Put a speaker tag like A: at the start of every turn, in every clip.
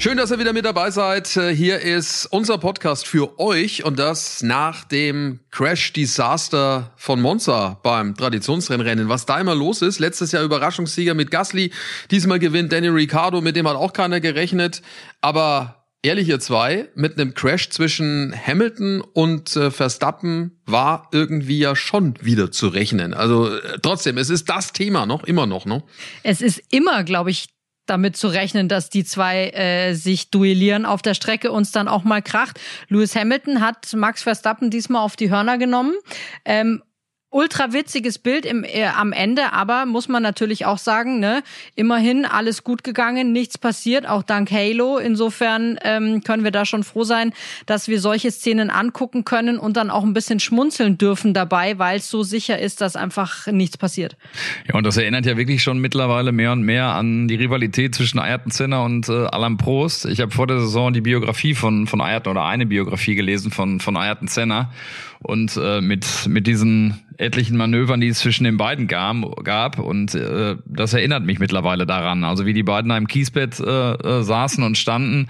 A: Schön, dass ihr wieder mit dabei seid. Hier ist unser Podcast für euch und das nach dem Crash-Desaster von Monza beim Traditionsrennrennen. Was da immer los ist, letztes Jahr Überraschungssieger mit Gasly, diesmal gewinnt Danny Ricciardo, mit dem hat auch keiner gerechnet. Aber ehrlich ihr zwei, mit einem Crash zwischen Hamilton und äh, Verstappen war irgendwie ja schon wieder zu rechnen. Also äh, trotzdem, es ist das Thema noch, immer noch, ne?
B: Es ist immer, glaube ich, damit zu rechnen, dass die zwei äh, sich duellieren auf der Strecke und es dann auch mal kracht. Lewis Hamilton hat Max Verstappen diesmal auf die Hörner genommen. Ähm, ultra witziges Bild im, äh, am Ende, aber muss man natürlich auch sagen, ne, immerhin alles gut gegangen, nichts passiert, auch dank Halo. Insofern ähm, können wir da schon froh sein, dass wir solche Szenen angucken können und dann auch ein bisschen schmunzeln dürfen dabei, weil es so sicher ist, dass einfach nichts passiert.
C: Ja, und das erinnert ja wirklich schon mittlerweile mehr und mehr an die Rivalität zwischen Ayrton Senna und äh, Alain Prost. Ich habe vor der Saison die Biografie von von Ayrton oder eine Biografie gelesen von von Ayrton Senna und äh, mit mit diesen etlichen Manövern, die es zwischen den beiden gab, gab und äh, das erinnert mich mittlerweile daran. Also wie die beiden im Kiesbett äh, äh, saßen und standen.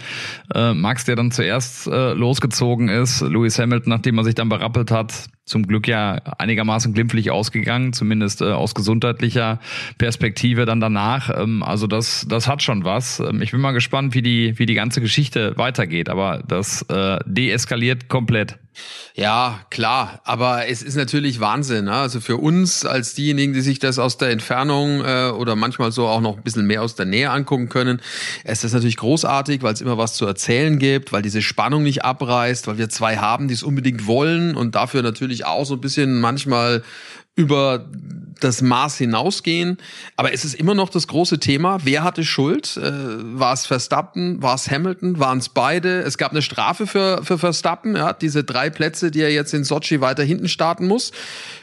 C: Äh, Max, der dann zuerst äh, losgezogen ist, Lewis Hamilton, nachdem er sich dann berappelt hat, zum Glück ja einigermaßen glimpflich ausgegangen, zumindest äh, aus gesundheitlicher Perspektive dann danach. Ähm, also das, das hat schon was. Ähm, ich bin mal gespannt, wie die, wie die ganze Geschichte weitergeht, aber das äh, deeskaliert komplett.
A: Ja, klar, aber es ist natürlich Wahnsinn. Ne? Also für uns als diejenigen, die sich das aus der Entfernung äh, oder manchmal so auch noch ein bisschen mehr aus der Nähe angucken können, ist natürlich großartig, weil es immer was zu erzählen gibt, weil diese Spannung nicht abreißt, weil wir zwei haben, die es unbedingt wollen und dafür natürlich auch so ein bisschen manchmal über das Maß hinausgehen. Aber es ist immer noch das große Thema. Wer hatte Schuld? Äh, war es Verstappen? War es Hamilton? Waren es beide? Es gab eine Strafe für, für Verstappen. Er hat diese drei Plätze, die er jetzt in Sochi weiter hinten starten muss.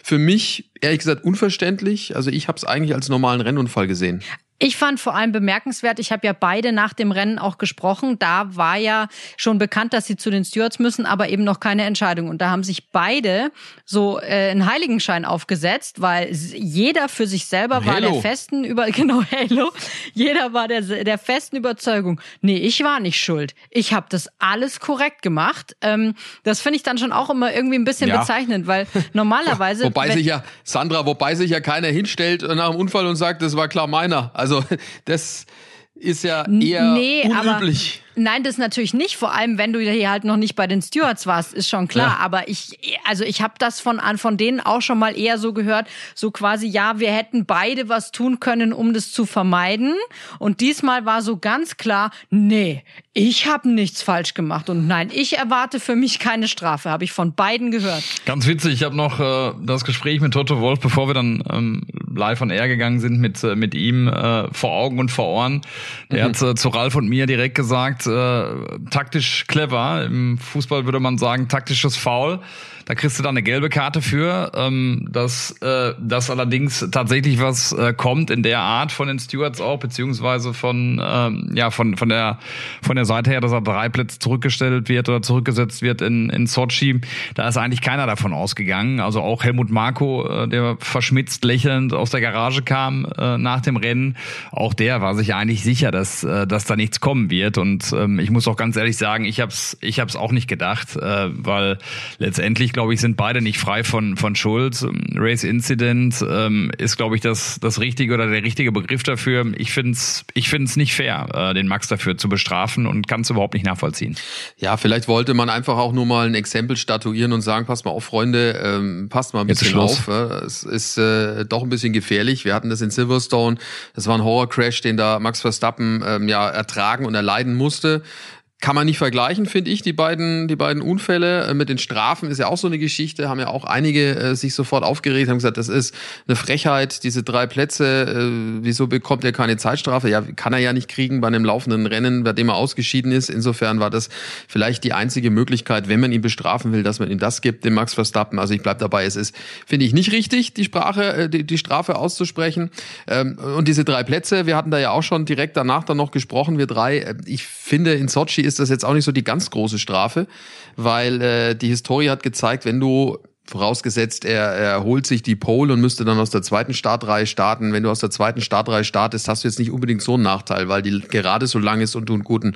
A: Für mich, ehrlich gesagt, unverständlich. Also ich habe es eigentlich als normalen Rennunfall gesehen.
B: Ich fand vor allem bemerkenswert, ich habe ja beide nach dem Rennen auch gesprochen. Da war ja schon bekannt, dass sie zu den Stewards müssen, aber eben noch keine Entscheidung. Und da haben sich beide so äh, einen Heiligenschein aufgesetzt, weil jeder für sich selber war der festen über genau Halo. Jeder war der der festen Überzeugung. Nee, ich war nicht schuld. Ich habe das alles korrekt gemacht. Ähm, das finde ich dann schon auch immer irgendwie ein bisschen ja. bezeichnend, weil normalerweise
A: wobei sich ja Sandra, wobei sich ja keiner hinstellt nach dem Unfall und sagt, das war klar meiner. Also also das ist ja eher nee, unüblich.
B: Nein, das natürlich nicht. Vor allem, wenn du hier halt noch nicht bei den Stewards warst, ist schon klar. Ja. Aber ich, also ich habe das von von denen auch schon mal eher so gehört, so quasi, ja, wir hätten beide was tun können, um das zu vermeiden. Und diesmal war so ganz klar, nee, ich habe nichts falsch gemacht und nein, ich erwarte für mich keine Strafe. Habe ich von beiden gehört.
C: Ganz witzig. Ich habe noch äh, das Gespräch mit Toto Wolf, bevor wir dann ähm, live on air gegangen sind, mit äh, mit ihm äh, vor Augen und vor Ohren. Der mhm. hat äh, zu Ralf und mir direkt gesagt äh, taktisch clever. Im Fußball würde man sagen, taktisches Foul. Da kriegst du dann eine gelbe Karte für. Ähm, dass äh, das allerdings tatsächlich was äh, kommt in der Art von den Stewards auch, beziehungsweise von ähm, ja von von der von der Seite her, dass er drei Plätze zurückgestellt wird oder zurückgesetzt wird in in Sochi. Da ist eigentlich keiner davon ausgegangen. Also auch Helmut Marko, äh, der verschmitzt lächelnd aus der Garage kam äh, nach dem Rennen, auch der war sich eigentlich sicher, dass äh, dass da nichts kommen wird. Und ähm, ich muss auch ganz ehrlich sagen, ich hab's ich hab's auch nicht gedacht, äh, weil letztendlich glaube ich, sind beide nicht frei von, von Schuld. Race Incident ähm, ist, glaube ich, das, das richtige oder der richtige Begriff dafür. Ich finde es ich find's nicht fair, äh, den Max dafür zu bestrafen und kann es überhaupt nicht nachvollziehen.
A: Ja, vielleicht wollte man einfach auch nur mal ein Exempel statuieren und sagen, passt mal auf, Freunde, ähm, passt mal ein bisschen auf. Äh, es ist äh, doch ein bisschen gefährlich. Wir hatten das in Silverstone. Das war ein Horror-Crash, den da Max Verstappen ähm, ja ertragen und erleiden musste kann man nicht vergleichen, finde ich, die beiden, die beiden Unfälle. Äh, mit den Strafen ist ja auch so eine Geschichte, haben ja auch einige äh, sich sofort aufgeregt, haben gesagt, das ist eine Frechheit, diese drei Plätze, äh, wieso bekommt er keine Zeitstrafe? Ja, kann er ja nicht kriegen bei einem laufenden Rennen, bei dem er ausgeschieden ist. Insofern war das vielleicht die einzige Möglichkeit, wenn man ihn bestrafen will, dass man ihm das gibt, dem Max Verstappen. Also ich bleib dabei, es ist, finde ich, nicht richtig, die Sprache, äh, die, die Strafe auszusprechen. Ähm, und diese drei Plätze, wir hatten da ja auch schon direkt danach dann noch gesprochen, wir drei. Äh, ich finde, in Sochi ist das jetzt auch nicht so die ganz große Strafe, weil äh, die Historie hat gezeigt, wenn du Vorausgesetzt, er, er holt sich die Pole und müsste dann aus der zweiten Startreihe starten. Wenn du aus der zweiten Startreihe startest, hast du jetzt nicht unbedingt so einen Nachteil, weil die gerade so lang ist und du einen guten,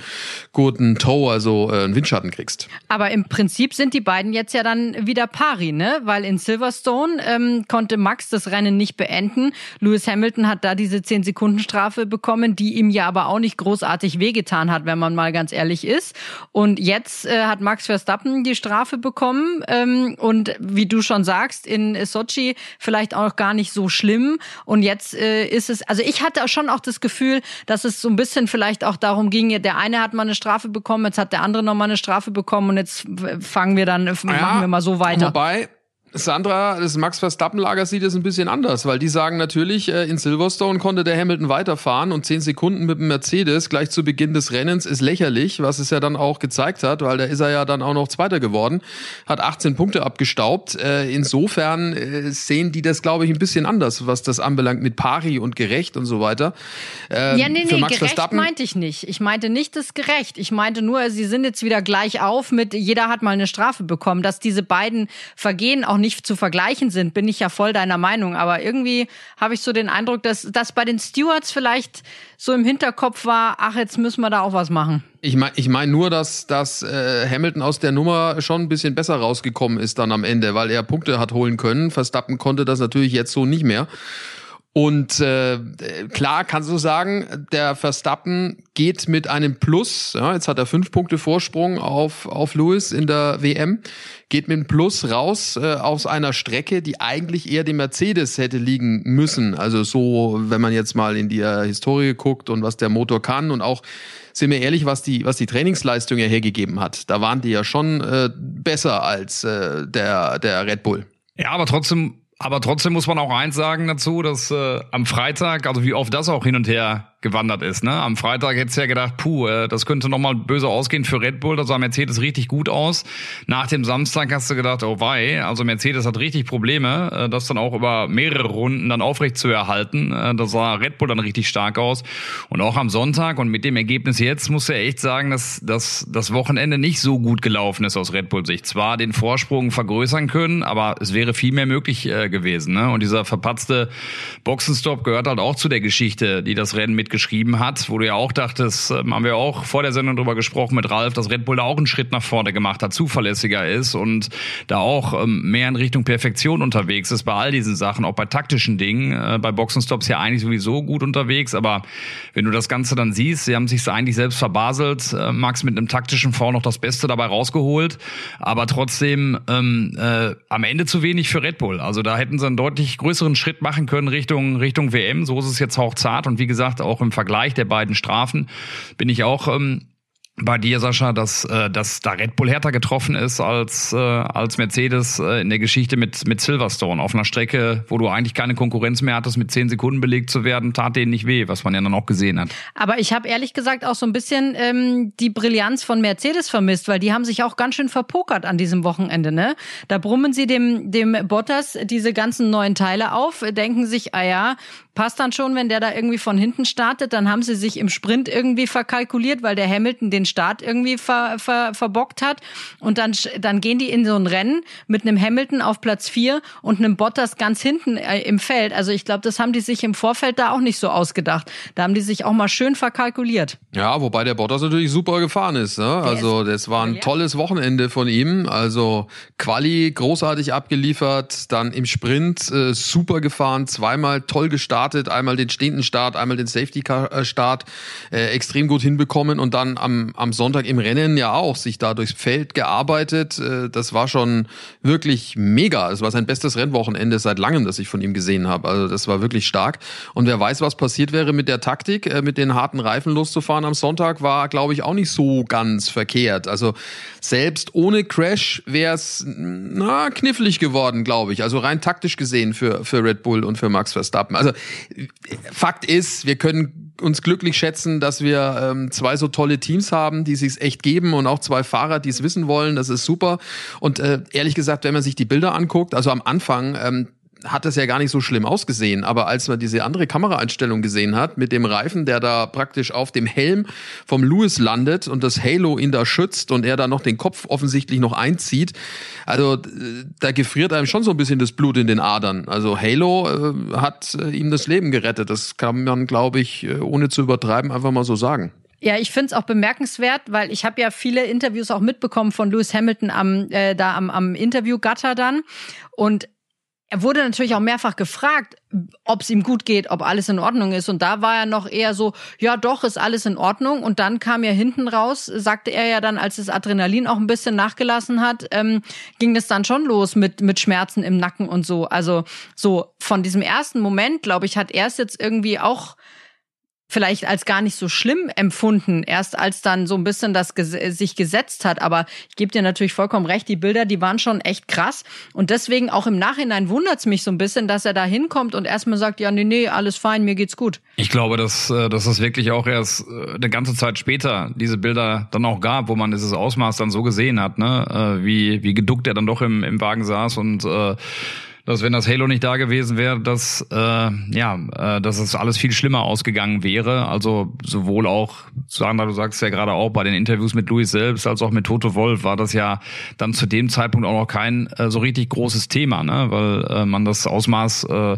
A: guten Toe, also äh, einen Windschatten kriegst.
B: Aber im Prinzip sind die beiden jetzt ja dann wieder pari, ne? Weil in Silverstone ähm, konnte Max das Rennen nicht beenden. Lewis Hamilton hat da diese 10-Sekunden-Strafe bekommen, die ihm ja aber auch nicht großartig wehgetan hat, wenn man mal ganz ehrlich ist. Und jetzt äh, hat Max Verstappen die Strafe bekommen ähm, und wie wie du schon sagst, in Sochi vielleicht auch gar nicht so schlimm. Und jetzt äh, ist es, also ich hatte schon auch das Gefühl, dass es so ein bisschen vielleicht auch darum ging, der eine hat mal eine Strafe bekommen, jetzt hat der andere noch mal eine Strafe bekommen und jetzt fangen wir dann, ja, machen wir mal so weiter.
A: Wobei, Sandra, das Max Verstappen-Lager sieht es ein bisschen anders, weil die sagen natürlich, äh, in Silverstone konnte der Hamilton weiterfahren und zehn Sekunden mit dem Mercedes gleich zu Beginn des Rennens ist lächerlich, was es ja dann auch gezeigt hat, weil da ist er ja dann auch noch Zweiter geworden, hat 18 Punkte abgestaubt. Äh, insofern äh, sehen die das, glaube ich, ein bisschen anders, was das anbelangt mit Pari und gerecht und so weiter.
B: Ähm, ja, nee, nee, gerecht Verstappen meinte ich nicht. Ich meinte nicht das gerecht. Ich meinte nur, sie sind jetzt wieder gleich auf mit, jeder hat mal eine Strafe bekommen, dass diese beiden Vergehen auch nicht zu vergleichen sind, bin ich ja voll deiner Meinung. Aber irgendwie habe ich so den Eindruck, dass das bei den Stewards vielleicht so im Hinterkopf war, ach, jetzt müssen wir da auch was machen.
A: Ich meine ich mein nur, dass, dass äh, Hamilton aus der Nummer schon ein bisschen besser rausgekommen ist dann am Ende, weil er Punkte hat holen können. Verstappen konnte das natürlich jetzt so nicht mehr. Und äh, klar kannst du sagen, der Verstappen geht mit einem Plus. Ja, jetzt hat er fünf Punkte Vorsprung auf, auf Lewis in der WM. Geht mit einem Plus raus äh, aus einer Strecke, die eigentlich eher dem Mercedes hätte liegen müssen. Also so, wenn man jetzt mal in die äh, Historie guckt und was der Motor kann und auch sind wir ehrlich, was die, was die Trainingsleistung ja hergegeben hat. Da waren die ja schon äh, besser als äh, der, der Red Bull.
C: Ja, aber trotzdem aber trotzdem muss man auch eins sagen dazu, dass äh, am Freitag, also wie oft das auch hin und her gewandert ist. Ne? Am Freitag hättest du ja gedacht, puh, äh, das könnte nochmal böse ausgehen für Red Bull. Da sah Mercedes richtig gut aus. Nach dem Samstag hast du gedacht, oh wei, also Mercedes hat richtig Probleme, äh, das dann auch über mehrere Runden dann aufrecht zu erhalten. Äh, da sah Red Bull dann richtig stark aus. Und auch am Sonntag und mit dem Ergebnis jetzt muss er echt sagen, dass, dass das Wochenende nicht so gut gelaufen ist aus Red Bull Sicht. Zwar den Vorsprung vergrößern können, aber es wäre viel mehr möglich gewesen. Ne? Und dieser verpatzte Boxenstopp gehört halt auch zu der Geschichte, die das Rennen mit geschrieben hat, wo du ja auch dachtest, ähm, haben wir auch vor der Sendung drüber gesprochen mit Ralf, dass Red Bull da auch einen Schritt nach vorne gemacht hat, zuverlässiger ist und da auch ähm, mehr in Richtung Perfektion unterwegs ist bei all diesen Sachen, auch bei taktischen Dingen. Äh, bei Boxenstops ja eigentlich sowieso gut unterwegs, aber wenn du das Ganze dann siehst, sie haben sich eigentlich selbst verbaselt, äh, Max mit einem taktischen V noch das Beste dabei rausgeholt, aber trotzdem ähm, äh, am Ende zu wenig für Red Bull. Also da hätten sie einen deutlich größeren Schritt machen können Richtung Richtung WM. So ist es jetzt auch zart und wie gesagt auch im Vergleich der beiden Strafen bin ich auch ähm, bei dir, Sascha, dass, äh, dass da Red Bull härter getroffen ist als, äh, als Mercedes äh, in der Geschichte mit, mit Silverstone. Auf einer Strecke, wo du eigentlich keine Konkurrenz mehr hattest, mit zehn Sekunden belegt zu werden, tat denen nicht weh, was man ja dann auch gesehen hat.
B: Aber ich habe ehrlich gesagt auch so ein bisschen ähm, die Brillanz von Mercedes vermisst, weil die haben sich auch ganz schön verpokert an diesem Wochenende. Ne? Da brummen sie dem, dem Bottas diese ganzen neuen Teile auf, denken sich, ah ja, passt dann schon, wenn der da irgendwie von hinten startet. Dann haben sie sich im Sprint irgendwie verkalkuliert, weil der Hamilton den Start irgendwie ver, ver, verbockt hat. Und dann, dann gehen die in so ein Rennen mit einem Hamilton auf Platz vier und einem Bottas ganz hinten äh, im Feld. Also ich glaube, das haben die sich im Vorfeld da auch nicht so ausgedacht. Da haben die sich auch mal schön verkalkuliert.
A: Ja, wobei der Bottas natürlich super gefahren ist. Ne? Also das war ein tolles Wochenende von ihm. Also Quali großartig abgeliefert, dann im Sprint äh, super gefahren, zweimal toll gestartet gestartet, einmal den stehenden Start, einmal den Safety-Start äh, extrem gut hinbekommen und dann am, am Sonntag im Rennen ja auch sich da durchs Feld gearbeitet. Äh, das war schon wirklich mega. Es war sein bestes Rennwochenende seit langem, das ich von ihm gesehen habe. Also das war wirklich stark. Und wer weiß, was passiert wäre mit der Taktik, äh, mit den harten Reifen loszufahren am Sonntag, war, glaube ich, auch nicht so ganz verkehrt. Also selbst ohne Crash wäre es knifflig geworden, glaube ich. Also rein taktisch gesehen für für Red Bull und für Max Verstappen. Also Fakt ist, wir können uns glücklich schätzen, dass wir ähm, zwei so tolle Teams haben, die sich echt geben und auch zwei Fahrer, die es wissen wollen. Das ist super. Und äh, ehrlich gesagt, wenn man sich die Bilder anguckt, also am Anfang ähm, hat das ja gar nicht so schlimm ausgesehen. Aber als man diese andere Kameraeinstellung gesehen hat, mit dem Reifen, der da praktisch auf dem Helm vom Lewis landet und das Halo ihn da schützt und er da noch den Kopf offensichtlich noch einzieht, also da gefriert einem schon so ein bisschen das Blut in den Adern. Also Halo äh, hat äh, ihm das Leben gerettet. Das kann man, glaube ich, äh, ohne zu übertreiben, einfach mal so sagen.
B: Ja, ich finde es auch bemerkenswert, weil ich habe ja viele Interviews auch mitbekommen von Lewis Hamilton am äh, da am, am Interview-Gatter dann. Und er wurde natürlich auch mehrfach gefragt, ob es ihm gut geht, ob alles in Ordnung ist. Und da war er noch eher so, ja doch, ist alles in Ordnung. Und dann kam ja hinten raus, sagte er ja dann, als das Adrenalin auch ein bisschen nachgelassen hat, ähm, ging das dann schon los mit, mit Schmerzen im Nacken und so. Also so von diesem ersten Moment, glaube ich, hat er es jetzt irgendwie auch vielleicht als gar nicht so schlimm empfunden, erst als dann so ein bisschen das sich gesetzt hat. Aber ich gebe dir natürlich vollkommen recht, die Bilder, die waren schon echt krass. Und deswegen auch im Nachhinein wundert's mich so ein bisschen, dass er da hinkommt und erstmal sagt, ja, nee, nee, alles fein, mir geht's gut.
C: Ich glaube, dass, äh, dass es wirklich auch erst äh, eine ganze Zeit später diese Bilder dann auch gab, wo man dieses Ausmaß dann so gesehen hat, ne? Äh, wie, wie geduckt er dann doch im, im Wagen saß und äh, dass wenn das Halo nicht da gewesen wäre, dass äh, ja, äh, dass es alles viel schlimmer ausgegangen wäre. Also sowohl auch, Sandra, du sagst ja gerade auch bei den Interviews mit Louis selbst, als auch mit Toto Wolf war das ja dann zu dem Zeitpunkt auch noch kein äh, so richtig großes Thema, ne? weil äh, man das Ausmaß äh,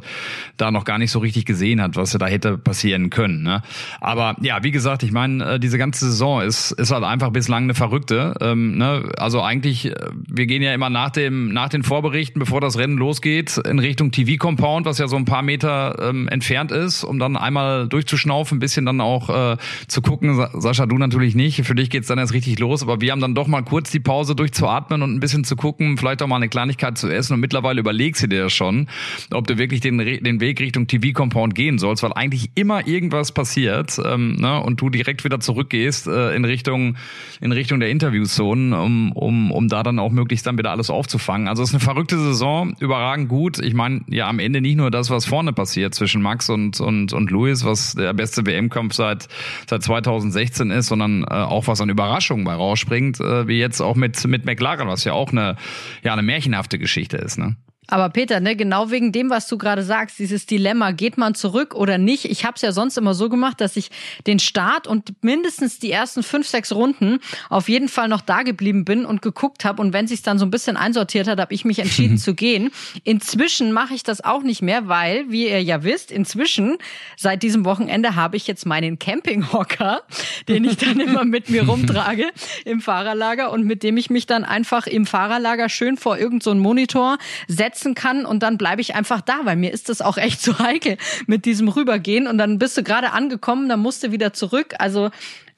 C: da noch gar nicht so richtig gesehen hat, was ja da hätte passieren können. Ne? Aber ja, wie gesagt, ich meine, äh, diese ganze Saison ist ist halt einfach bislang eine verrückte. Ähm, ne? Also eigentlich, äh, wir gehen ja immer nach dem nach den Vorberichten, bevor das Rennen losgeht geht in Richtung TV-Compound, was ja so ein paar Meter ähm, entfernt ist, um dann einmal durchzuschnaufen, ein bisschen dann auch äh, zu gucken. Sascha, du natürlich nicht. Für dich geht's dann erst richtig los. Aber wir haben dann doch mal kurz die Pause durchzuatmen und ein bisschen zu gucken, vielleicht auch mal eine Kleinigkeit zu essen. Und mittlerweile überlegst du dir ja schon, ob du wirklich den, den Weg Richtung TV-Compound gehen sollst, weil eigentlich immer irgendwas passiert ähm, ne, und du direkt wieder zurückgehst äh, in Richtung in Richtung der Interviewzonen, um, um, um da dann auch möglichst dann wieder alles aufzufangen. Also es ist eine verrückte Saison, überragend sagen, gut. Ich meine, ja, am Ende nicht nur das, was vorne passiert zwischen Max und, und, und Louis, was der beste WM-Kampf seit, seit 2016 ist, sondern äh, auch was an Überraschungen bei rausspringt, äh, wie jetzt auch mit, mit McLaren, was ja auch eine, ja, eine märchenhafte Geschichte ist, ne?
B: Aber Peter, ne, genau wegen dem, was du gerade sagst, dieses Dilemma, geht man zurück oder nicht? Ich habe es ja sonst immer so gemacht, dass ich den Start und mindestens die ersten fünf, sechs Runden auf jeden Fall noch da geblieben bin und geguckt habe. Und wenn sich dann so ein bisschen einsortiert hat, habe ich mich entschieden zu gehen. Inzwischen mache ich das auch nicht mehr, weil, wie ihr ja wisst, inzwischen seit diesem Wochenende habe ich jetzt meinen Campinghocker, den ich dann immer mit mir rumtrage im Fahrerlager und mit dem ich mich dann einfach im Fahrerlager schön vor irgendeinen so Monitor setze setzen kann und dann bleibe ich einfach da, weil mir ist das auch echt zu heikel mit diesem Rübergehen und dann bist du gerade angekommen, dann musst du wieder zurück. Also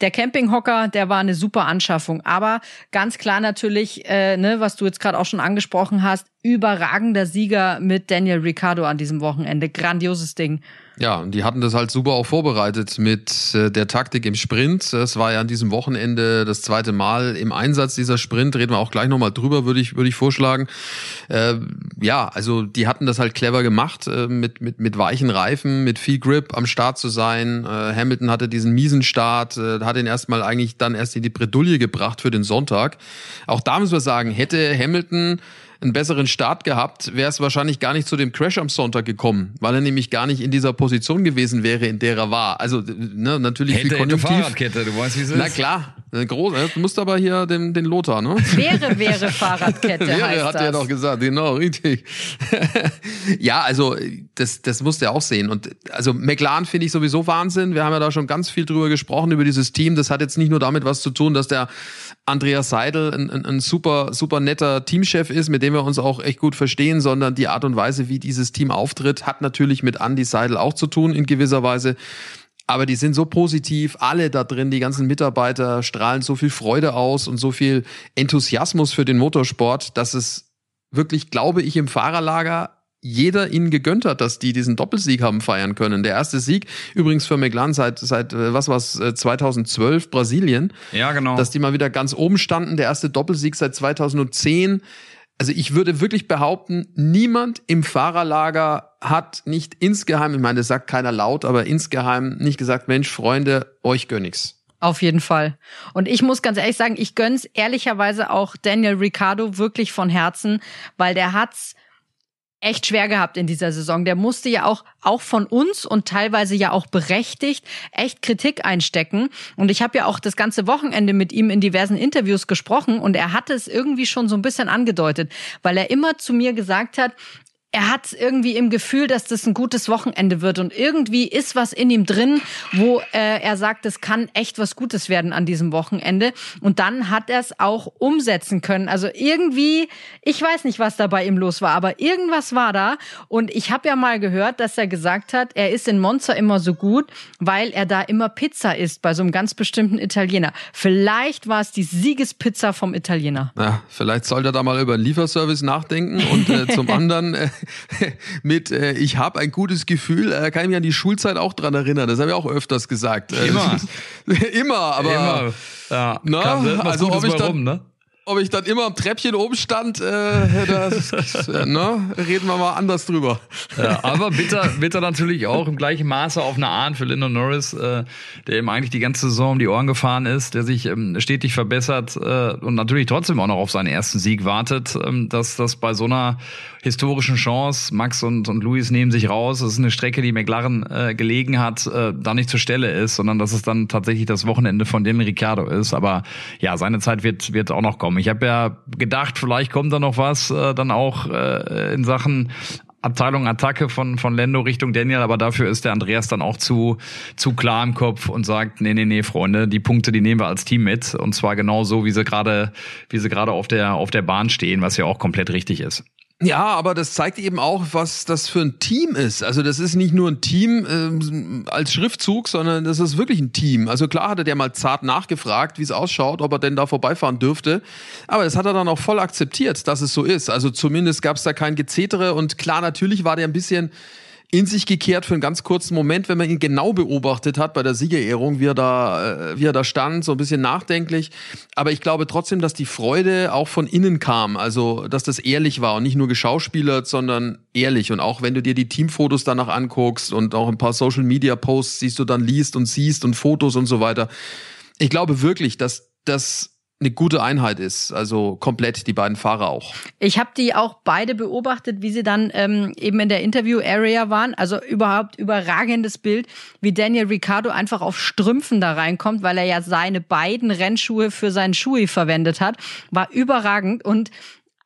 B: der Campinghocker, der war eine super Anschaffung. Aber ganz klar natürlich, äh, ne, was du jetzt gerade auch schon angesprochen hast, überragender Sieger mit Daniel Ricciardo an diesem Wochenende. Grandioses Ding.
A: Ja, und die hatten das halt super auch vorbereitet mit äh, der Taktik im Sprint. Es war ja an diesem Wochenende das zweite Mal im Einsatz dieser Sprint. Reden wir auch gleich nochmal drüber, würde ich, würde ich vorschlagen. Äh, ja, also die hatten das halt clever gemacht, äh, mit, mit, mit weichen Reifen, mit viel Grip am Start zu sein. Äh, Hamilton hatte diesen miesen Start, hat ihn erstmal eigentlich dann erst in die Bredouille gebracht für den Sonntag. Auch da müssen wir sagen, hätte Hamilton einen besseren Start gehabt, wäre es wahrscheinlich gar nicht zu dem Crash am Sonntag gekommen, weil er nämlich gar nicht in dieser Position gewesen wäre, in der er war. Also ne, natürlich
C: Hätte,
A: viel Konjunktiv.
C: Fahrradkette, du weißt, wie es ist.
A: Na klar, Groß, du musst aber hier den, den Lothar, ne?
B: Wäre, wäre Fahrradkette.
A: wäre,
B: heißt
A: hat
B: das.
A: er doch gesagt, genau, richtig. ja, also das, das musst du ja auch sehen. Und also McLaren finde ich sowieso Wahnsinn. Wir haben ja da schon ganz viel drüber gesprochen, über dieses Team. Das hat jetzt nicht nur damit was zu tun, dass der Andreas Seidel ein, ein, ein super, super netter Teamchef ist, mit dem wir uns auch echt gut verstehen, sondern die Art und Weise, wie dieses Team auftritt, hat natürlich mit Andy Seidel auch zu tun in gewisser Weise. Aber die sind so positiv, alle da drin, die ganzen Mitarbeiter strahlen so viel Freude aus und so viel Enthusiasmus für den Motorsport, dass es wirklich, glaube ich, im Fahrerlager jeder ihnen gegönnt hat, dass die diesen Doppelsieg haben feiern können. Der erste Sieg übrigens für McLaren seit seit äh, was war's 2012 Brasilien.
C: Ja, genau.
A: Dass die mal wieder ganz oben standen, der erste Doppelsieg seit 2010. Also ich würde wirklich behaupten, niemand im Fahrerlager hat nicht insgeheim, ich meine, das sagt keiner laut, aber insgeheim nicht gesagt, Mensch, Freunde, euch gönn ich's.
B: Auf jeden Fall. Und ich muss ganz ehrlich sagen, ich gönn's ehrlicherweise auch Daniel Ricciardo wirklich von Herzen, weil der hat's echt schwer gehabt in dieser Saison. Der musste ja auch auch von uns und teilweise ja auch berechtigt echt Kritik einstecken. Und ich habe ja auch das ganze Wochenende mit ihm in diversen Interviews gesprochen und er hatte es irgendwie schon so ein bisschen angedeutet, weil er immer zu mir gesagt hat, er hat irgendwie im Gefühl, dass das ein gutes Wochenende wird und irgendwie ist was in ihm drin, wo äh, er sagt, es kann echt was Gutes werden an diesem Wochenende und dann hat er es auch umsetzen können. Also irgendwie, ich weiß nicht, was da bei ihm los war, aber irgendwas war da und ich habe ja mal gehört, dass er gesagt hat, er ist in Monza immer so gut, weil er da immer Pizza isst bei so einem ganz bestimmten Italiener. Vielleicht war es die Siegespizza vom Italiener.
A: Ja, vielleicht sollte er da mal über einen Lieferservice nachdenken und äh, zum anderen äh, mit äh, ich habe ein gutes Gefühl, äh, kann ich mich an die Schulzeit auch dran erinnern. Das habe ich auch öfters gesagt. Äh,
C: Immer.
A: immer, aber
C: Immer. Ja, was
A: also
C: Gutes
A: ob ich dann-
C: rum, ne?
A: ob ich dann immer am Treppchen oben stand, äh, das, ne, reden wir mal anders drüber.
C: Ja, aber bitter, bitter natürlich auch im gleichen Maße auf eine Art für Lando Norris, äh, der ihm eigentlich die ganze Saison um die Ohren gefahren ist, der sich ähm, stetig verbessert äh, und natürlich trotzdem auch noch auf seinen ersten Sieg wartet, ähm, dass das bei so einer historischen Chance, Max und, und Luis nehmen sich raus, das ist eine Strecke, die McLaren äh, gelegen hat, äh, da nicht zur Stelle ist, sondern dass es dann tatsächlich das Wochenende von dem Ricciardo ist. Aber ja, seine Zeit wird, wird auch noch kommen. Ich habe ja gedacht, vielleicht kommt da noch was, äh, dann auch äh, in Sachen Abteilung Attacke von, von Lendo Richtung Daniel, aber dafür ist der Andreas dann auch zu, zu klar im Kopf und sagt, nee, nee, nee, Freunde, die Punkte, die nehmen wir als Team mit. Und zwar genau so, wie sie gerade, wie sie gerade auf der, auf der Bahn stehen, was ja auch komplett richtig ist.
A: Ja, aber das zeigt eben auch, was das für ein Team ist. Also das ist nicht nur ein Team ähm, als Schriftzug, sondern das ist wirklich ein Team. Also klar hatte der mal zart nachgefragt, wie es ausschaut, ob er denn da vorbeifahren dürfte. Aber das hat er dann auch voll akzeptiert, dass es so ist. Also zumindest gab es da kein Gezetere und klar, natürlich war der ein bisschen in sich gekehrt für einen ganz kurzen Moment, wenn man ihn genau beobachtet hat bei der Siegerehrung, wie er da, äh, wie er da stand, so ein bisschen nachdenklich. Aber ich glaube trotzdem, dass die Freude auch von innen kam, also dass das ehrlich war und nicht nur geschauspielert, sondern ehrlich. Und auch wenn du dir die Teamfotos danach anguckst und auch ein paar Social Media Posts siehst du dann liest und siehst und Fotos und so weiter. Ich glaube wirklich, dass das eine gute Einheit ist, also komplett die beiden Fahrer auch.
B: Ich habe die auch beide beobachtet, wie sie dann ähm, eben in der Interview-Area waren. Also überhaupt überragendes Bild, wie Daniel Ricciardo einfach auf Strümpfen da reinkommt, weil er ja seine beiden Rennschuhe für seinen Schuhe verwendet hat. War überragend und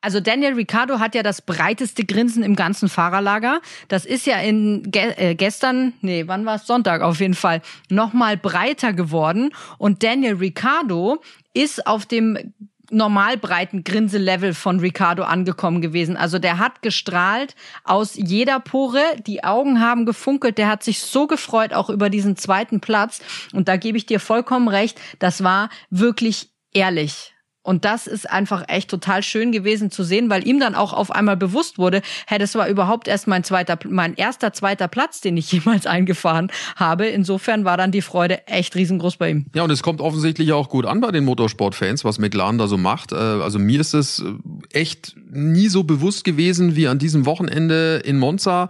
B: also Daniel Ricciardo hat ja das breiteste Grinsen im ganzen Fahrerlager. Das ist ja in ge äh, gestern, nee, wann war es Sonntag auf jeden Fall, nochmal breiter geworden. Und Daniel Ricciardo ist auf dem normal breiten Grinselevel von Ricciardo angekommen gewesen. Also der hat gestrahlt aus jeder Pore, die Augen haben gefunkelt, der hat sich so gefreut auch über diesen zweiten Platz. Und da gebe ich dir vollkommen recht, das war wirklich ehrlich. Und das ist einfach echt total schön gewesen zu sehen, weil ihm dann auch auf einmal bewusst wurde, hey, das war überhaupt erst mein zweiter, mein erster zweiter Platz, den ich jemals eingefahren habe. Insofern war dann die Freude echt riesengroß bei ihm.
A: Ja, und es kommt offensichtlich auch gut an bei den Motorsportfans, was McLaren da so macht. Äh, Also mir ist es äh, echt nie so bewusst gewesen wie an diesem Wochenende in Monza.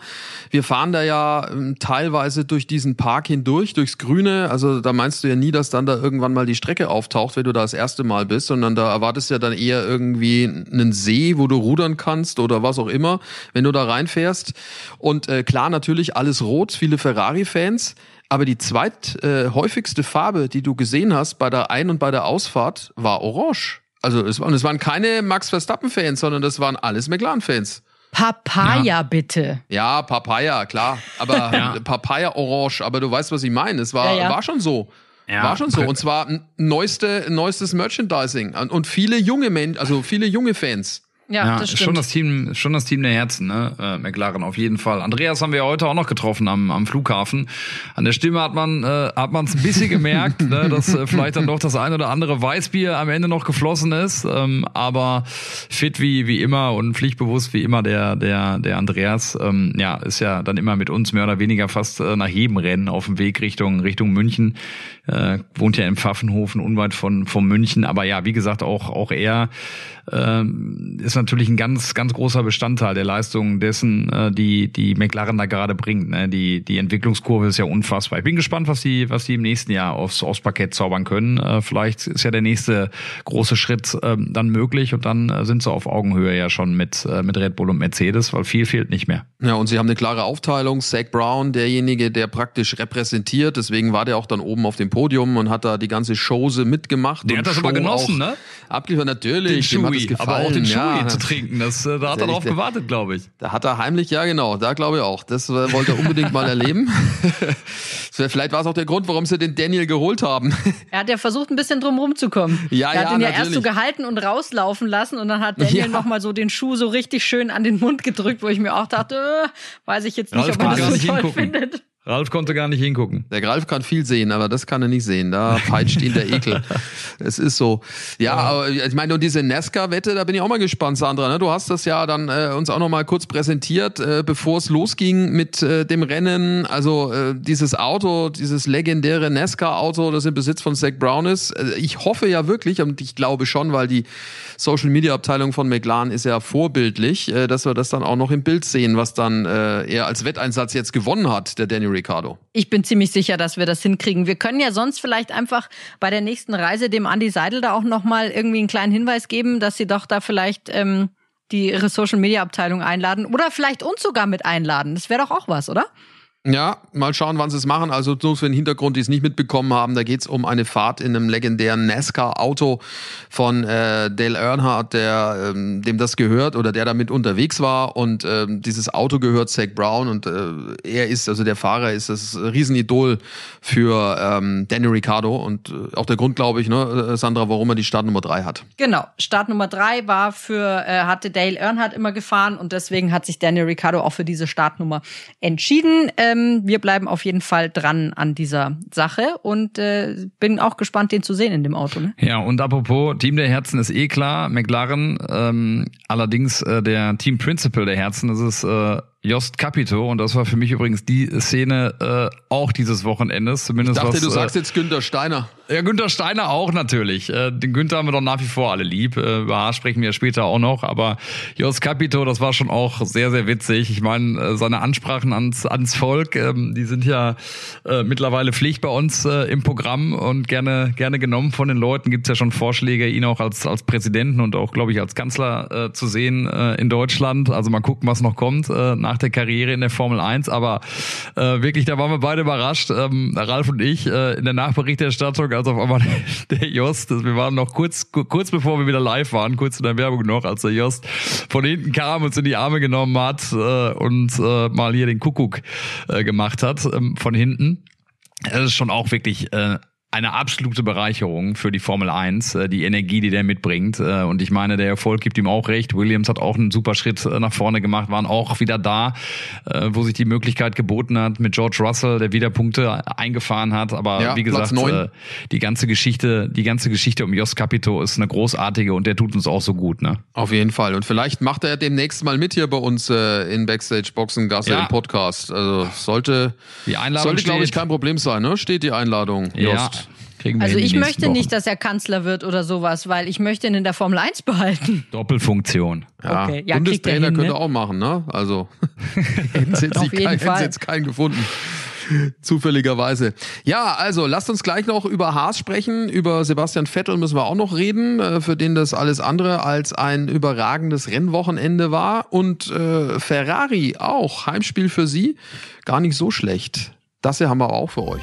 A: Wir fahren da ja ähm, teilweise durch diesen Park hindurch, durchs Grüne. Also da meinst du ja nie, dass dann da irgendwann mal die Strecke auftaucht, wenn du da das erste Mal bist, sondern da erwartest du ja dann eher irgendwie einen See, wo du rudern kannst oder was auch immer, wenn du da reinfährst. Und äh, klar, natürlich alles rot, viele Ferrari-Fans. Aber die zweithäufigste äh, Farbe, die du gesehen hast bei der Ein- und bei der Ausfahrt, war orange. Also es, und es waren keine Max Verstappen-Fans, sondern das waren alles McLaren-Fans.
B: Papaya, ja. bitte.
A: Ja, Papaya, klar. Aber ja. Papaya orange. Aber du weißt, was ich meine. Es war, ja, war schon so. Ja, war schon so. Und zwar neueste, neuestes Merchandising. Und viele junge Menschen, also viele junge Fans.
C: Ja, ja das stimmt. Schon das Team, schon das Team der Herzen, ne? Äh, McLaren auf jeden Fall. Andreas haben wir heute auch noch getroffen am, am Flughafen. An der Stimme hat man äh, hat man es ein bisschen gemerkt, ne, dass äh, vielleicht dann doch das ein oder andere Weißbier am Ende noch geflossen ist. Ähm, aber fit wie wie immer und pflichtbewusst wie immer der der der Andreas. Ähm, ja, ist ja dann immer mit uns mehr oder weniger fast äh, nach jedem Rennen auf dem Weg Richtung Richtung München. Äh, wohnt ja in Pfaffenhofen unweit von von München. Aber ja, wie gesagt auch auch er ähm, ist natürlich ein ganz, ganz großer Bestandteil der Leistungen dessen, äh, die, die McLaren da gerade bringt. Ne? Die, die Entwicklungskurve ist ja unfassbar. Ich bin gespannt, was die, was die im nächsten Jahr aufs, aufs Parkett zaubern können. Äh, vielleicht ist ja der nächste große Schritt äh, dann möglich und dann äh, sind sie auf Augenhöhe ja schon mit, äh, mit Red Bull und Mercedes, weil viel fehlt nicht mehr.
A: Ja, und sie haben eine klare Aufteilung. Zach Brown, derjenige, der praktisch repräsentiert, deswegen war der auch dann oben auf dem Podium und hat da die ganze Chose mitgemacht.
C: Der hat das aber genossen, ne?
A: Abgeliefert, natürlich.
C: Den Dem gefallen. Aber auch den Chewy ja. zu trinken, das, äh, da hat er drauf gewartet, glaube ich.
A: Da hat er heimlich, ja genau, da glaube ich auch. Das äh, wollte er unbedingt mal erleben. Vielleicht war es auch der Grund, warum sie den Daniel geholt haben.
B: Er hat ja versucht, ein bisschen drum rumzukommen.
A: Ja,
B: er
A: hat
B: ja, ihn
A: ja
B: erst so gehalten und rauslaufen lassen und dann hat Daniel ja. nochmal so den Schuh so richtig schön an den Mund gedrückt, wo ich mir auch dachte, äh, weiß ich jetzt nicht, Ralf ob er das so toll hingucken. findet.
C: Ralf konnte gar nicht hingucken.
A: Der Ralf kann viel sehen, aber das kann er nicht sehen. Da peitscht ihn der Ekel. es ist so. Ja, aber ich meine, und diese Nesca-Wette, da bin ich auch mal gespannt, Sandra. Ne? Du hast das ja dann äh, uns auch noch mal kurz präsentiert, äh, bevor es losging mit äh, dem Rennen. Also äh, dieses Auto, dieses legendäre Nesca-Auto, das im Besitz von Zach Brown ist. Äh, ich hoffe ja wirklich, und ich glaube schon, weil die Social-Media-Abteilung von McLaren ist ja vorbildlich, äh, dass wir das dann auch noch im Bild sehen, was dann er als Wetteinsatz jetzt gewonnen hat, der Daniel Ricciardo.
B: Ich bin ziemlich sicher, dass wir das hinkriegen. Wir können ja sonst vielleicht einfach bei der nächsten Reise dem Andy Seidel da auch nochmal irgendwie einen kleinen Hinweis geben, dass sie doch da vielleicht ähm, die ihre Social Media Abteilung einladen oder vielleicht uns sogar mit einladen. Das wäre doch auch was, oder?
A: Ja, mal schauen, wann sie es machen. Also nur für den Hintergrund, die es nicht mitbekommen haben, da geht es um eine Fahrt in einem legendären NASCAR-Auto von äh, Dale Earnhardt, der ähm, dem das gehört oder der damit unterwegs war. Und ähm, dieses Auto gehört Zach Brown und äh, er ist, also der Fahrer ist das Riesenidol für ähm, Danny Ricciardo und äh, auch der Grund, glaube ich, ne, Sandra, warum er die Startnummer drei hat.
B: Genau, Startnummer drei war für, äh, hatte Dale Earnhardt immer gefahren und deswegen hat sich Danny Ricciardo auch für diese Startnummer entschieden. Äh, ähm, wir bleiben auf jeden Fall dran an dieser Sache und äh, bin auch gespannt, den zu sehen in dem Auto. Ne?
C: Ja, und apropos, Team der Herzen ist eh klar, McLaren, ähm, allerdings äh, der Team Principal der Herzen, das ist äh, Jost Capito und das war für mich übrigens die Szene äh, auch dieses Wochenendes. Zumindest
A: ich dachte,
C: was,
A: du sagst äh, jetzt Günther Steiner.
C: Ja, Günther Steiner auch natürlich. Äh, den Günther haben wir doch nach wie vor alle lieb. Äh, über Haar sprechen wir ja später auch noch. Aber Jost Capito, das war schon auch sehr, sehr witzig. Ich meine, äh, seine Ansprachen ans, ans Volk, ähm, die sind ja äh, mittlerweile Pflicht bei uns äh, im Programm und gerne, gerne genommen von den Leuten. Gibt's ja schon Vorschläge, ihn auch als, als Präsidenten und auch, glaube ich, als Kanzler äh, zu sehen äh, in Deutschland. Also mal gucken, was noch kommt. Äh, nach der Karriere in der Formel 1, aber äh, wirklich, da waren wir beide überrascht, ähm, Ralf und ich, äh, in der Nachberichterstattung, als auf einmal der Jost, wir waren noch kurz, kurz bevor wir wieder live waren, kurz in der Werbung noch, als der Jost von hinten kam, uns in die Arme genommen hat äh, und äh, mal hier den Kuckuck äh, gemacht hat ähm, von hinten. Das ist schon auch wirklich äh, eine absolute Bereicherung für die Formel 1, äh, die Energie, die der mitbringt. Äh, und ich meine, der Erfolg gibt ihm auch recht. Williams hat auch einen super Schritt äh, nach vorne gemacht, waren auch wieder da, wo sich die Möglichkeit geboten hat mit George Russell, der wieder Punkte eingefahren hat. Aber ja, wie gesagt, die ganze Geschichte, die ganze Geschichte um Jos Capito ist eine großartige und der tut uns auch so gut. Ne?
A: Auf jeden Fall. Und vielleicht macht er demnächst mal mit hier bei uns in Backstage Boxengasse ja. im Podcast. Also sollte,
C: die Einladung
A: sollte, glaube ich, kein Problem sein. Ne? Steht die Einladung, Jost. Ja.
B: Also ich möchte Wochen. nicht, dass er Kanzler wird oder sowas, weil ich möchte ihn in der Formel 1 behalten.
C: Doppelfunktion.
A: Ja, okay. ja Bundestrainer hin, könnte ne? auch machen, ne? Also hätten sie jetzt, keinen, jetzt keinen gefunden. Zufälligerweise. Ja, also lasst uns gleich noch über Haas sprechen. Über Sebastian Vettel müssen wir auch noch reden, äh, für den das alles andere als ein überragendes Rennwochenende war. Und äh, Ferrari auch. Heimspiel für sie. Gar nicht so schlecht. Das hier haben wir auch für euch.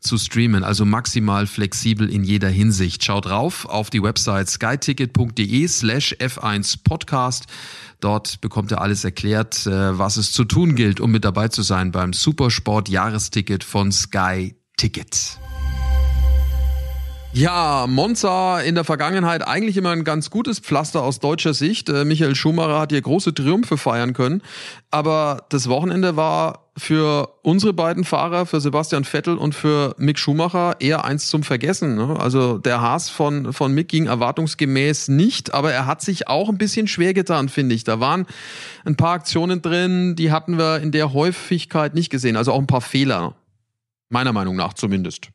A: zu streamen. Also maximal flexibel in jeder Hinsicht. Schaut drauf auf die Website skyticket.de slash F1 Podcast. Dort bekommt ihr alles erklärt, äh, was es zu tun gilt, um mit dabei zu sein beim Supersport Jahresticket von Sky Ticket. Ja, Monza in der Vergangenheit eigentlich immer ein ganz gutes Pflaster aus deutscher Sicht. Äh, Michael Schumacher hat hier große Triumphe feiern können. Aber das Wochenende war für unsere beiden Fahrer, für Sebastian Vettel und für Mick Schumacher eher eins zum Vergessen. Ne? Also der Haas von, von Mick ging erwartungsgemäß nicht, aber er hat sich auch ein bisschen schwer getan, finde ich. Da waren ein paar Aktionen drin, die hatten wir in der Häufigkeit nicht gesehen. Also auch ein paar Fehler. Meiner Meinung nach zumindest.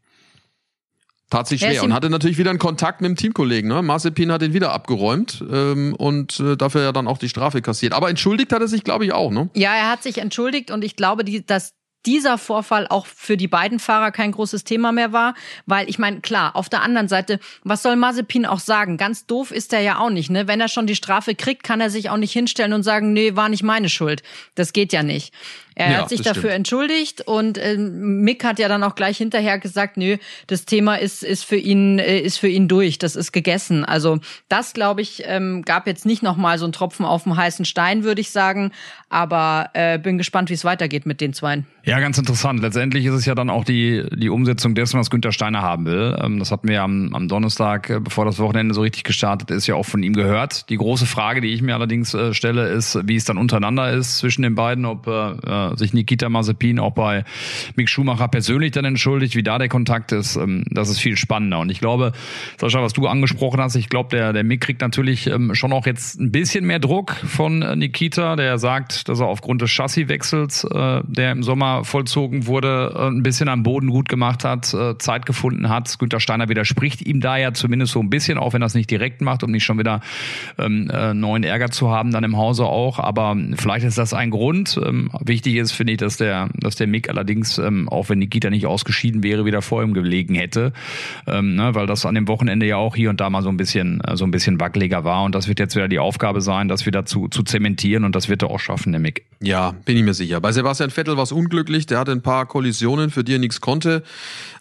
A: Tat sich schwer und hatte natürlich wieder einen Kontakt mit dem Teamkollegen. Ne? Mazepin hat ihn wieder abgeräumt ähm, und äh, dafür ja dann auch die Strafe kassiert. Aber entschuldigt hat er sich, glaube ich, auch. Ne?
B: Ja, er hat sich entschuldigt und ich glaube, die, dass dieser Vorfall auch für die beiden Fahrer kein großes Thema mehr war, weil ich meine, klar, auf der anderen Seite, was soll Mazepin auch sagen? Ganz doof ist er ja auch nicht, ne? Wenn er schon die Strafe kriegt, kann er sich auch nicht hinstellen und sagen, nee, war nicht meine Schuld. Das geht ja nicht. Er ja, hat sich dafür stimmt. entschuldigt und äh, Mick hat ja dann auch gleich hinterher gesagt, nö, das Thema ist ist für ihn äh, ist für ihn durch, das ist gegessen. Also das glaube ich ähm, gab jetzt nicht noch mal so einen Tropfen auf dem heißen Stein, würde ich sagen, aber äh, bin gespannt, wie es weitergeht mit den Zweien.
C: Ja, ganz interessant. Letztendlich ist es ja dann auch die die Umsetzung dessen, was Günther Steiner haben will. Ähm, das hatten wir am, am Donnerstag, äh, bevor das Wochenende so richtig gestartet ist, ja auch von ihm gehört. Die große Frage, die ich mir allerdings äh, stelle, ist, wie es dann untereinander ist zwischen den beiden, ob äh, sich Nikita Mazepin auch bei Mick Schumacher persönlich dann entschuldigt, wie da der Kontakt ist, ähm, das ist viel spannender. Und ich glaube, Sascha, was du angesprochen hast, ich glaube, der, der Mick kriegt natürlich ähm, schon auch jetzt ein bisschen mehr Druck von äh, Nikita, der sagt, dass er aufgrund des Chassiswechsels, äh, der im Sommer vollzogen wurde, äh, ein bisschen am Boden gut gemacht hat, Zeit gefunden hat. Günter Steiner widerspricht ihm da ja zumindest so ein bisschen, auch wenn er es nicht direkt macht, um nicht schon wieder ähm, neuen Ärger zu haben dann im Hause auch. Aber vielleicht ist das ein Grund. Ähm, wichtig ist, finde ich, dass der, dass der Mick allerdings, ähm, auch wenn Nikita nicht ausgeschieden wäre, wieder vor ihm gelegen hätte, ähm, ne, weil das an dem Wochenende ja auch hier und da mal so ein bisschen, äh, so ein bisschen wackeliger war und das wird jetzt wieder die Aufgabe sein, das wieder zu, zu zementieren und das wird er auch schaffen, der Mick.
A: Ja, bin ich mir sicher. Bei Sebastian Vettel war es unglücklich, der hatte ein paar Kollisionen, für die er nichts konnte.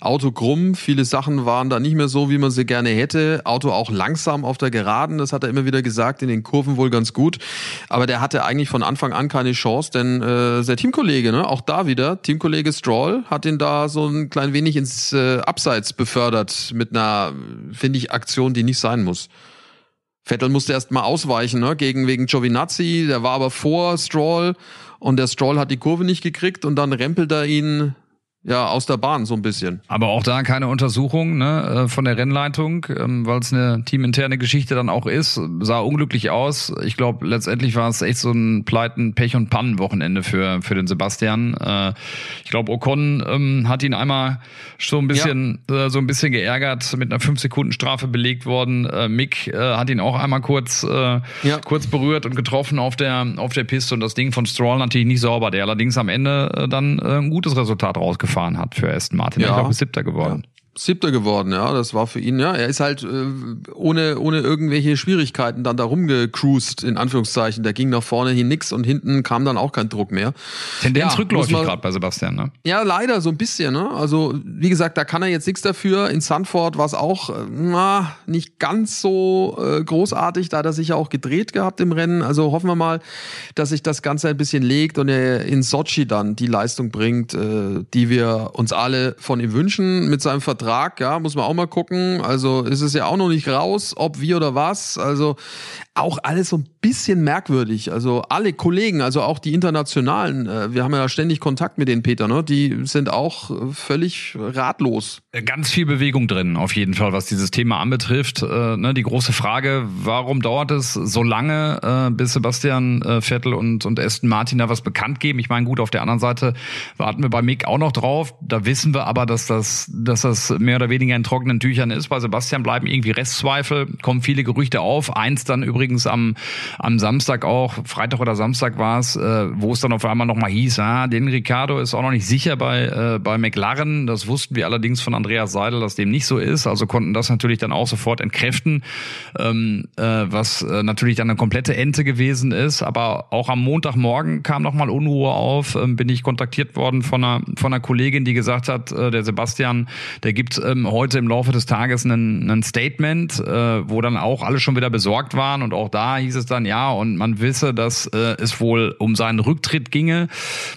A: Auto krumm, viele Sachen waren da nicht mehr so, wie man sie gerne hätte. Auto auch langsam auf der Geraden, das hat er immer wieder gesagt, in den Kurven wohl ganz gut. Aber der hatte eigentlich von Anfang an keine Chance, denn äh, Teamkollege ne? Auch da wieder, Teamkollege Stroll hat ihn da so ein klein wenig ins äh, Abseits befördert mit einer, finde ich, Aktion, die nicht sein muss. Vettel musste erst mal ausweichen, ne? Gegen wegen Giovinazzi, der war aber vor Stroll und der Stroll hat die Kurve nicht gekriegt und dann rempelt er ihn ja, aus der Bahn so ein bisschen.
C: Aber auch da keine Untersuchung ne, äh, von der Rennleitung, ähm, weil es eine teaminterne Geschichte dann auch ist. Sah unglücklich aus. Ich glaube, letztendlich war es echt so ein Pleiten, Pech und Pannenwochenende für, für den Sebastian. Äh, ich glaube, Ocon ähm, hat ihn einmal so ein bisschen, ja. äh, so ein bisschen geärgert, mit einer 5 Sekunden Strafe belegt worden. Äh, Mick äh, hat ihn auch einmal kurz, ja. kurz berührt und getroffen auf der, auf der Piste und das Ding von Stroll natürlich nicht sauber, der allerdings am Ende dann ein gutes Resultat rausgefahren gefahren hat für Aston Martin. Ja. Ich glaube, siebter geworden.
A: Ja. Siebter geworden, ja, das war für ihn, ja. Er ist halt äh, ohne, ohne irgendwelche Schwierigkeiten dann da rumgecruised, in Anführungszeichen. Da ging nach vorne hin nix und hinten kam dann auch kein Druck mehr.
C: Tendenz ja, rückläufig gerade bei Sebastian, ne?
A: Ja, leider so ein bisschen, ne? Also, wie gesagt, da kann er jetzt nichts dafür. In Sanford war es auch, äh, na, nicht ganz so äh, großartig. Da hat er sich ja auch gedreht gehabt im Rennen. Also hoffen wir mal, dass sich das Ganze ein bisschen legt und er in Sochi dann die Leistung bringt, äh, die wir uns alle von ihm wünschen mit seinem Vertrag Vertrag, ja, muss man auch mal gucken. Also ist es ja auch noch nicht raus, ob wie oder was. Also, auch alles so ein bisschen merkwürdig. Also alle Kollegen, also auch die internationalen, äh, wir haben ja ständig Kontakt mit den Peter, ne? Die sind auch äh, völlig ratlos.
C: Ganz viel Bewegung drin, auf jeden Fall, was dieses Thema anbetrifft. Äh, ne, die große Frage, warum dauert es so lange, äh, bis Sebastian äh, Vettel und, und Aston Martin da was bekannt geben? Ich meine, gut, auf der anderen Seite warten wir bei Mick auch noch drauf. Da wissen wir aber, dass das, dass das mehr oder weniger in trockenen Tüchern ist. Bei Sebastian bleiben irgendwie Restzweifel, kommen viele Gerüchte auf. Eins dann übrigens am, am Samstag auch, Freitag oder Samstag war es, äh, wo es dann auf einmal nochmal hieß, ah, den Ricardo ist auch noch nicht sicher bei, äh, bei McLaren. Das wussten wir allerdings von Andreas Seidel, dass dem nicht so ist. Also konnten das natürlich dann auch sofort entkräften, ähm, äh, was äh, natürlich dann eine komplette Ente gewesen ist. Aber auch am Montagmorgen kam nochmal Unruhe auf, ähm, bin ich kontaktiert worden von einer, von einer Kollegin, die gesagt hat, äh, der Sebastian, der gibt ähm, heute im Laufe des Tages einen Statement, äh, wo dann auch alle schon wieder besorgt waren und auch da hieß es dann ja und man wisse, dass äh, es wohl um seinen Rücktritt ginge.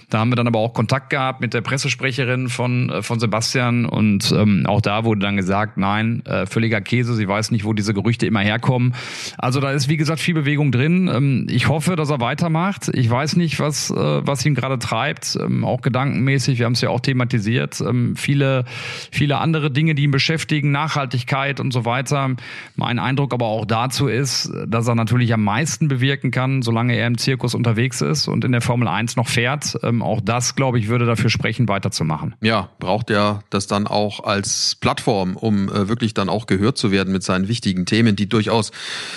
C: Da haben wir dann aber auch Kontakt gehabt mit der Pressesprecherin von äh, von Sebastian und ähm, auch da wurde dann gesagt, nein, äh, völliger Käse. Sie weiß nicht, wo diese Gerüchte immer herkommen. Also da ist wie gesagt viel Bewegung drin. Ähm, ich hoffe, dass er weitermacht. Ich weiß nicht, was äh, was ihn gerade treibt, ähm, auch gedankenmäßig. Wir haben es ja auch thematisiert. Ähm, viele viele andere Dinge, die ihn beschäftigen, Nachhaltigkeit und so weiter. Mein Eindruck aber auch dazu ist, dass er natürlich am meisten bewirken kann, solange er im Zirkus unterwegs ist und in der Formel 1 noch fährt. Ähm, auch das, glaube ich, würde dafür sprechen, weiterzumachen.
A: Ja, braucht er das dann auch als Plattform, um äh, wirklich dann auch gehört zu werden mit seinen wichtigen Themen, die durchaus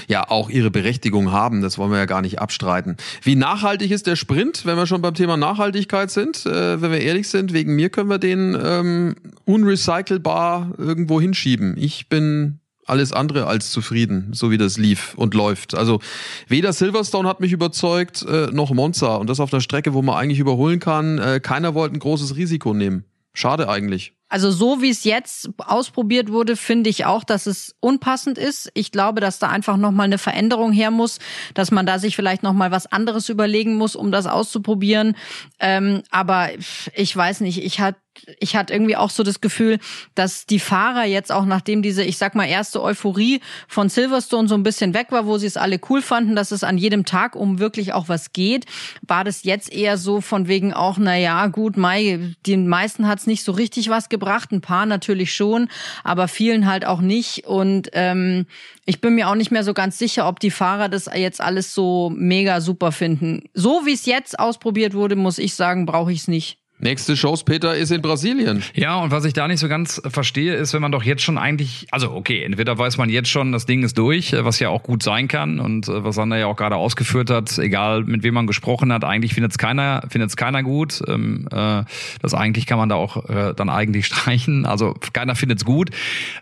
A: ja auch ihre Berechtigung haben. Das wollen wir ja gar nicht abstreiten. Wie nachhaltig ist der Sprint, wenn wir schon beim Thema Nachhaltigkeit sind? Äh, wenn wir ehrlich sind, wegen mir können wir den ähm, unrecycelbar irgendwo hinschieben. Ich bin alles andere als zufrieden, so wie das lief und läuft. Also weder Silverstone hat mich überzeugt, äh, noch Monza. Und das auf einer Strecke, wo man eigentlich überholen kann. Äh, keiner wollte ein großes Risiko nehmen. Schade eigentlich.
B: Also so wie es jetzt ausprobiert wurde, finde ich auch, dass es unpassend ist. Ich glaube, dass da einfach noch mal eine Veränderung her muss, dass man da sich vielleicht noch mal was anderes überlegen muss, um das auszuprobieren. Ähm, aber ich weiß nicht, ich hatte ich hatte irgendwie auch so das Gefühl, dass die Fahrer jetzt auch nachdem diese, ich sag mal, erste Euphorie von Silverstone so ein bisschen weg war, wo sie es alle cool fanden, dass es an jedem Tag um wirklich auch was geht, war das jetzt eher so von wegen auch, na gut, Mai, den meisten hat's nicht so richtig was gebracht, ein paar natürlich schon, aber vielen halt auch nicht und ähm, ich bin mir auch nicht mehr so ganz sicher, ob die Fahrer das jetzt alles so mega super finden. So wie es jetzt ausprobiert wurde, muss ich sagen, brauche ich es nicht.
A: Nächste Shows, Peter, ist in Brasilien.
C: Ja, und was ich da nicht so ganz verstehe, ist, wenn man doch jetzt schon eigentlich, also okay, entweder weiß man jetzt schon, das Ding ist durch, was ja auch gut sein kann und äh, was Sander ja auch gerade ausgeführt hat, egal mit wem man gesprochen hat, eigentlich findet es keiner, findet es keiner gut. Ähm, äh, das eigentlich kann man da auch äh, dann eigentlich streichen. Also keiner findet es gut.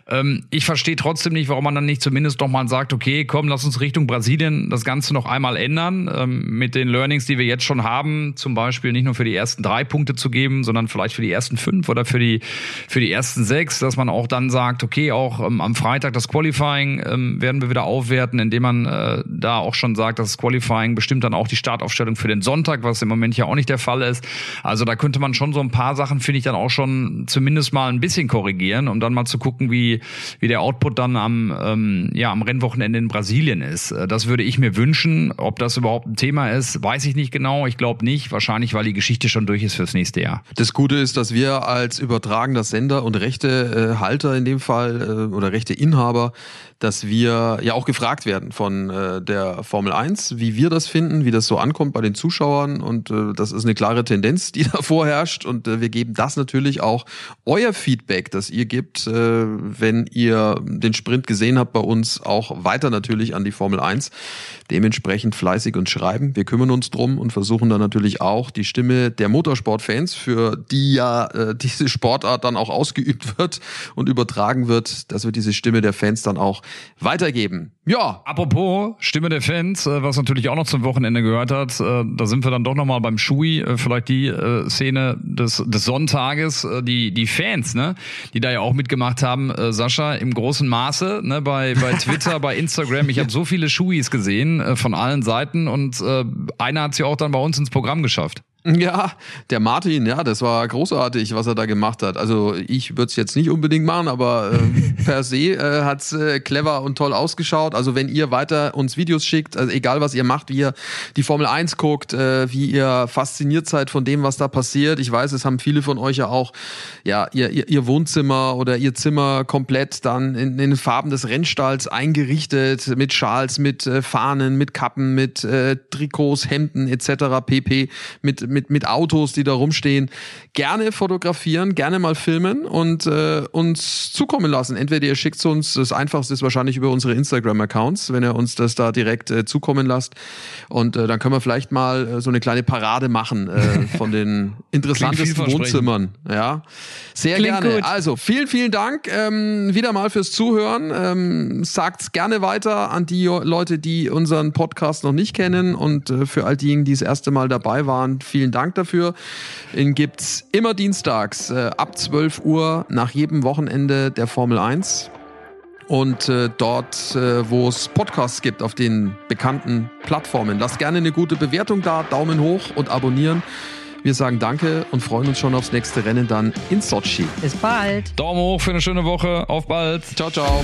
C: Ähm, ich verstehe trotzdem nicht, warum man dann nicht zumindest doch mal sagt, okay, komm, lass uns Richtung Brasilien das Ganze noch einmal ändern ähm, mit den Learnings, die wir jetzt schon haben, zum Beispiel nicht nur für die ersten drei Punkte zu geben, sondern vielleicht für die ersten fünf oder für die, für die ersten sechs, dass man auch dann sagt, okay, auch ähm, am Freitag das Qualifying ähm, werden wir wieder aufwerten, indem man äh, da auch schon sagt, das Qualifying bestimmt dann auch die Startaufstellung für den Sonntag, was im Moment ja auch nicht der Fall ist. Also da könnte man schon so ein paar Sachen, finde ich, dann auch schon zumindest mal ein bisschen korrigieren, um dann mal zu gucken, wie, wie der Output dann am, ähm, ja, am Rennwochenende in Brasilien ist. Äh, das würde ich mir wünschen. Ob das überhaupt ein Thema ist, weiß ich nicht genau. Ich glaube nicht. Wahrscheinlich, weil die Geschichte schon durch ist fürs nächste Jahr.
A: Das Gute ist, dass wir als übertragender Sender und Rechtehalter in dem Fall äh, oder Rechteinhaber dass wir ja auch gefragt werden von äh, der Formel 1, wie wir das finden, wie das so ankommt bei den Zuschauern. Und äh, das ist eine klare Tendenz, die da vorherrscht. Und äh, wir geben das natürlich auch euer Feedback, das ihr gibt, äh, wenn ihr den Sprint gesehen habt bei uns, auch weiter natürlich an die Formel 1. Dementsprechend fleißig und schreiben. Wir kümmern uns drum und versuchen dann natürlich auch die Stimme der Motorsportfans, für die ja äh, diese Sportart dann auch ausgeübt wird und übertragen wird, dass wir diese Stimme der Fans dann auch weitergeben.
C: Ja. Apropos Stimme der Fans, äh, was natürlich auch noch zum Wochenende gehört hat, äh, da sind wir dann doch nochmal beim Schui, äh, vielleicht die Szene des, des Sonntages, die, die Fans, ne, die da ja auch mitgemacht haben, Sascha, im großen Maße, ne, bei, bei Twitter, bei Instagram. Ich habe so viele Schuis gesehen von allen Seiten und einer hat sie auch dann bei uns ins Programm geschafft.
A: Ja, der Martin, ja, das war großartig, was er da gemacht hat. Also ich würde es jetzt nicht unbedingt machen, aber äh, per se äh, hat es äh, clever und toll ausgeschaut. Also wenn ihr weiter uns Videos schickt, also egal was ihr macht, wie ihr die Formel 1 guckt, äh, wie ihr fasziniert seid von dem, was da passiert. Ich weiß, es haben viele von euch ja auch ja ihr, ihr, ihr Wohnzimmer oder ihr Zimmer komplett dann in, in den Farben des Rennstalls eingerichtet, mit Schals, mit äh, Fahnen, mit Kappen, mit äh, Trikots, Hemden etc. pp. mit mit, mit Autos, die da rumstehen, gerne fotografieren, gerne mal filmen und äh, uns zukommen lassen. Entweder ihr schickt uns, das einfachste ist wahrscheinlich über unsere Instagram-Accounts, wenn ihr uns das da direkt äh, zukommen lasst. Und äh, dann können wir vielleicht mal äh, so eine kleine Parade machen äh, von den interessantesten Wohnzimmern. Ja, sehr Klingt gerne. Gut. Also vielen, vielen Dank ähm, wieder mal fürs Zuhören. Ähm, sagt's gerne weiter an die Leute, die unseren Podcast noch nicht kennen und äh, für all diejenigen, die das erste Mal dabei waren. Vielen vielen Dank dafür. Den gibt's immer dienstags äh, ab 12 Uhr nach jedem Wochenende der Formel 1. Und äh, dort, äh, wo es Podcasts gibt auf den bekannten Plattformen. Lasst gerne eine gute Bewertung da, Daumen hoch und abonnieren. Wir sagen Danke und freuen uns schon aufs nächste Rennen dann in Sochi.
B: Bis bald.
C: Daumen hoch für eine schöne Woche. Auf bald.
A: Ciao, ciao.